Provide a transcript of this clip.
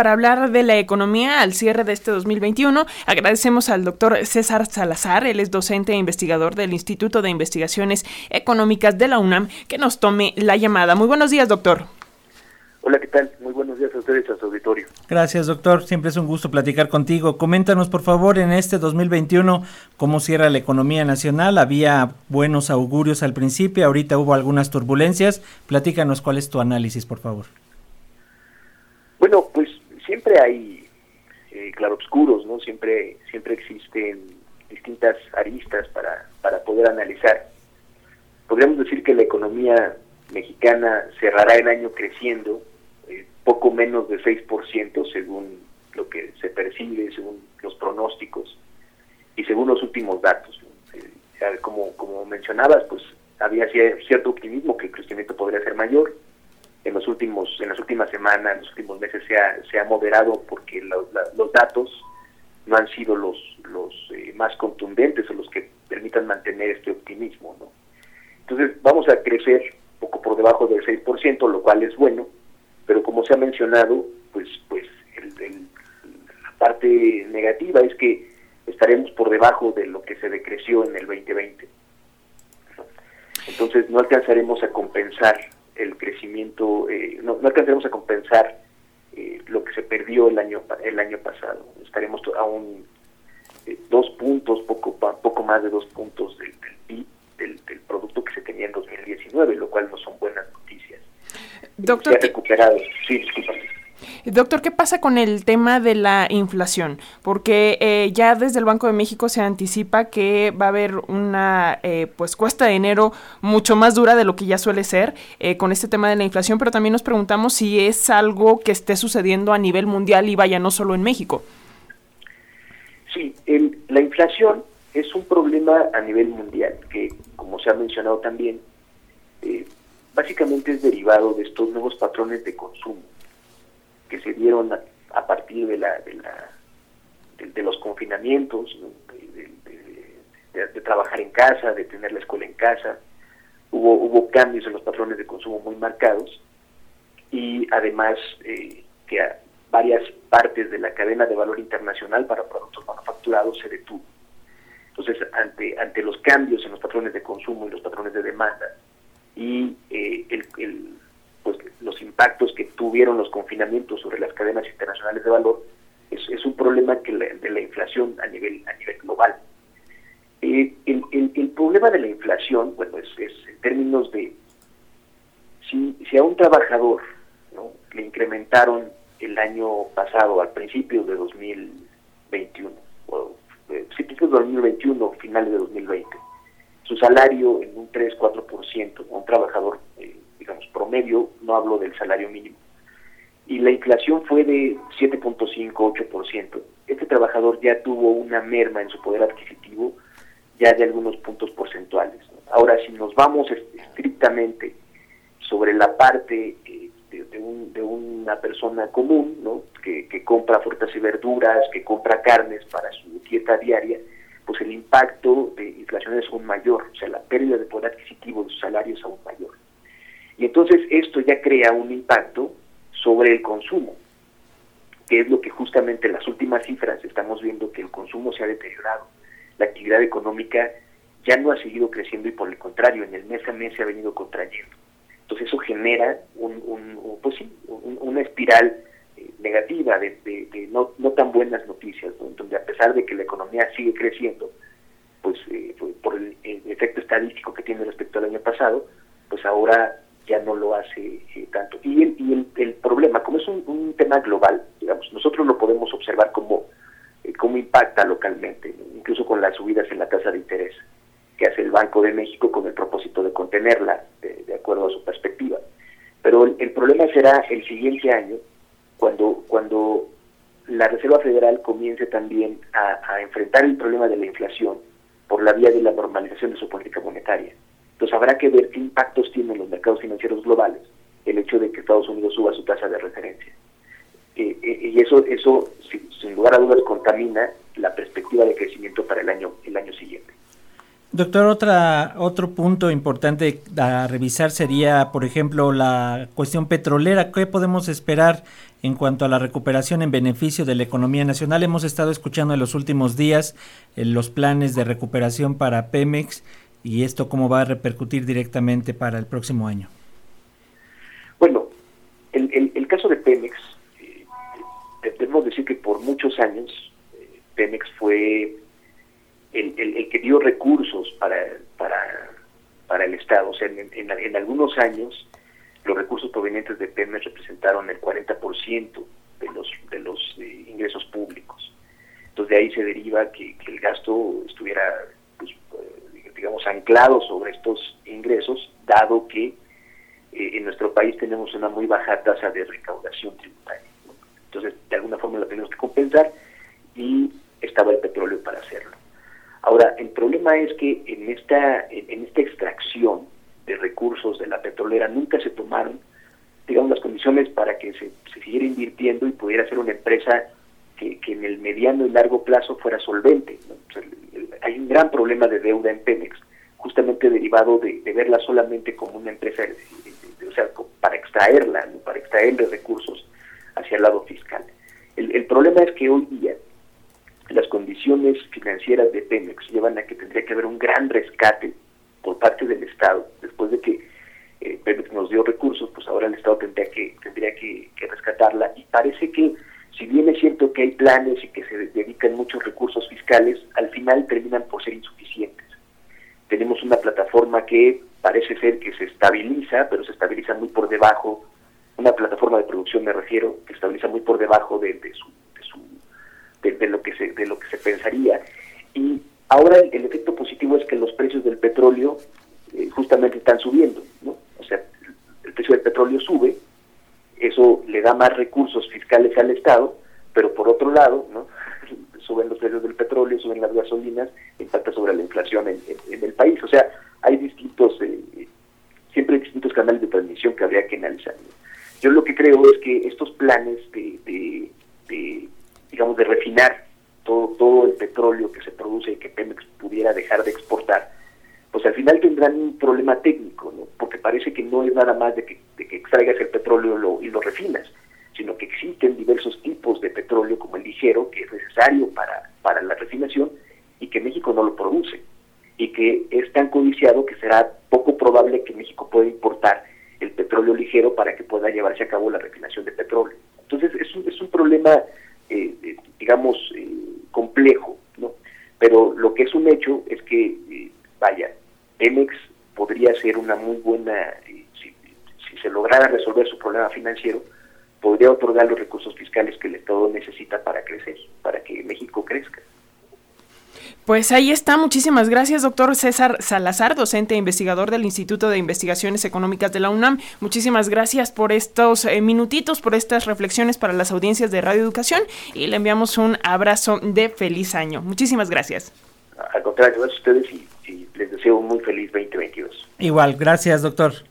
para hablar de la economía al cierre de este 2021. Agradecemos al doctor César Salazar, él es docente e investigador del Instituto de Investigaciones Económicas de la UNAM, que nos tome la llamada. Muy buenos días, doctor. Hola, ¿qué tal? Muy buenos días a ustedes, a su auditorio. Gracias, doctor. Siempre es un gusto platicar contigo. Coméntanos, por favor, en este 2021, cómo cierra la economía nacional. Había buenos augurios al principio, ahorita hubo algunas turbulencias. Platícanos cuál es tu análisis, por favor. Bueno, pues hay eh, claroscuros, ¿no? Siempre, siempre existen distintas aristas para, para poder analizar. Podríamos decir que la economía mexicana cerrará el año creciendo poco menos de 6% según lo que se percibe, según los pronósticos y según los últimos datos. Eh, como, como mencionabas, pues había cierto optimismo que el crecimiento podría ser mayor. En los últimos, en las últimas semanas, en los últimos meses se ha, se ha moderado porque los datos no han sido los, los eh, más contundentes o los que permitan mantener este optimismo. ¿no? Entonces vamos a crecer poco por debajo del 6%, lo cual es bueno, pero como se ha mencionado, pues, pues la parte negativa es que estaremos por debajo de lo que se decreció en el 2020. Entonces no alcanzaremos a compensar el crecimiento, eh, no, alcanzaremos a compensar eh, lo que se perdió el año el año pasado. Estaremos aún eh, dos puntos, poco poco más de dos puntos del, del PIB, del, del producto que se tenía en 2019, lo cual no son buenas Doctor, Doctor, ¿qué pasa con el tema de la inflación? Porque eh, ya desde el Banco de México se anticipa que va a haber una eh, pues cuesta de enero mucho más dura de lo que ya suele ser eh, con este tema de la inflación, pero también nos preguntamos si es algo que esté sucediendo a nivel mundial y vaya no solo en México. Sí, la inflación es un problema a nivel mundial que, como se ha mencionado también, básicamente es derivado de estos nuevos patrones de consumo que se dieron a, partir de la, de, los confinamientos, de, trabajar en casa, de tener la escuela en casa. Hubo, hubo cambios en los patrones de consumo muy marcados y además eh, que varias partes de la cadena de valor internacional para productos manufacturados se detuvo. Entonces, ante, ante los cambios en los patrones de consumo y los patrones de demanda, y eh, el, pues, los impactos que tuvieron los confinamientos sobre las cadenas internacionales de valor es, un problema que de la inflación a nivel a nivel global. Eh, el, el, problema de la inflación, bueno, es, en términos de si, si a un trabajador ¿no? le incrementaron el año pasado, al principio de 2021, o eh, principios de 2021, finales de 2020, su salario en un 3-4%, un trabajador, promedio, no hablo del salario mínimo, y la inflación fue de 7.5-8%, este trabajador ya tuvo una merma en su poder adquisitivo ya de algunos puntos porcentuales. Ahora, si nos vamos estrictamente sobre la parte eh, de, una persona común, ¿no? que, que compra frutas y verduras, que compra carnes para su dieta diaria, pues el impacto de inflación es aún mayor, o sea, la pérdida de poder adquisitivo de sus salarios es aún mayor. Y entonces esto ya crea un impacto sobre el consumo, que es lo que justamente en las últimas cifras estamos viendo que el consumo se ha deteriorado, la actividad económica ya no ha seguido creciendo y por el contrario, en el mes a mes se ha venido contrayendo. Entonces eso genera un, pues una espiral negativa, de, no, no, tan buenas noticias, donde a pesar de que la economía sigue creciendo, pues eh, por el, efecto estadístico que tiene respecto al año pasado, pues ahora ya no lo hace eh, tanto. Y, el, y el, problema, como es un, tema global, digamos, nosotros lo podemos observar como eh, impacta localmente, incluso con las subidas en la tasa de interés que hace el Banco de México con el propósito de contenerla, de, acuerdo a su perspectiva. Pero el problema será el siguiente año, cuando, cuando la Reserva Federal comience también a, enfrentar el problema de la inflación por la vía de la normalización de su política monetaria. Entonces habrá que ver qué impactos tienen los mercados financieros globales el hecho de que Estados Unidos suba su tasa de referencia. Eh, eh, y eso, eso sin, lugar a dudas, contamina la perspectiva de crecimiento para el año, el año siguiente. Doctor, otra, otro punto importante a revisar sería, por ejemplo, la cuestión petrolera. ¿Qué podemos esperar en cuanto a la recuperación en beneficio de la economía nacional? Hemos estado escuchando en los últimos días eh, los planes de recuperación para Pemex y esto cómo va a repercutir directamente para el próximo año. Bueno, el, el, caso de Pemex, eh, debemos decir que por muchos años eh, Pemex fue el, el, que dio recursos para, para, para el Estado. O sea, en, en, algunos años los recursos provenientes de Pemex representaron el 40% de los, de los eh, ingresos públicos. Entonces de ahí se deriva que, el gasto estuviera, digamos, anclado sobre estos ingresos, dado que eh, en nuestro país tenemos una muy baja tasa de recaudación tributaria. Entonces, de alguna forma la tenemos que compensar y estaba el petróleo para hacerlo. Ahora, el problema es que en esta, en esta extracción de recursos de la petrolera nunca se tomaron, digamos, las condiciones para que se, siguiera invirtiendo y pudiera ser una empresa que, en el mediano y largo plazo fuera solvente. Hay un gran problema de deuda en Pemex, justamente derivado de, verla solamente como una empresa, o sea, para extraerla, para extraerle recursos hacia el lado fiscal. El, el problema es que hoy día las condiciones financieras de Pemex llevan a que tendría que haber un gran rescate por parte del Estado, después de que eh, Pemex nos dio recursos, pues ahora el Estado tendría que tendría que, rescatarla. Y parece que si bien es cierto que hay planes y que se dedican muchos recursos fiscales, al final terminan por ser insuficientes. Tenemos una plataforma que parece ser que se estabiliza, pero se estabiliza muy por debajo, una plataforma de producción me refiero, que estabiliza muy por debajo de, de su de, lo que se de lo que se pensaría y ahora el, efecto positivo es que los precios del petróleo eh, justamente están subiendo no o sea el precio del petróleo sube le da más recursos fiscales al estado pero por otro lado no suben los precios del petróleo suben las gasolinas impacta sobre la inflación en, el país. O sea hay distintos eh, siempre hay distintos canales de transmisión que habría que analizar yo lo que creo es que estos planes de digamos, de refinar todo, todo el petróleo que se produce y que Pemex pudiera dejar de exportar, pues al final tendrán un problema técnico, ¿no? porque parece que no es nada más de que, que extraigas el petróleo y lo refinas, sino que existen diversos tipos de petróleo, como el ligero, que es necesario para, para la refinación y que México no lo produce, y que es tan codiciado que será poco probable que México pueda importar el petróleo ligero para que pueda llevarse a cabo la refinación de petróleo. Entonces es un, es un problema eh, eh, digamos, eh, complejo, ¿no? Pero lo que es un hecho es que, vaya, Pemex podría ser una muy buena, si, si se lograra resolver su problema financiero, podría otorgar los recursos fiscales que el Estado necesita para crecer, para que México crezca. Pues ahí está. Muchísimas gracias, doctor César Salazar, docente e investigador del Instituto de Investigaciones Económicas de la UNAM. Muchísimas gracias por estos eh, minutitos, por estas reflexiones para las audiencias de Radio Educación y le enviamos un abrazo de feliz año. Muchísimas gracias. Al contrario, gracias a ustedes y, y les deseo un muy feliz 2022. Igual, gracias, doctor.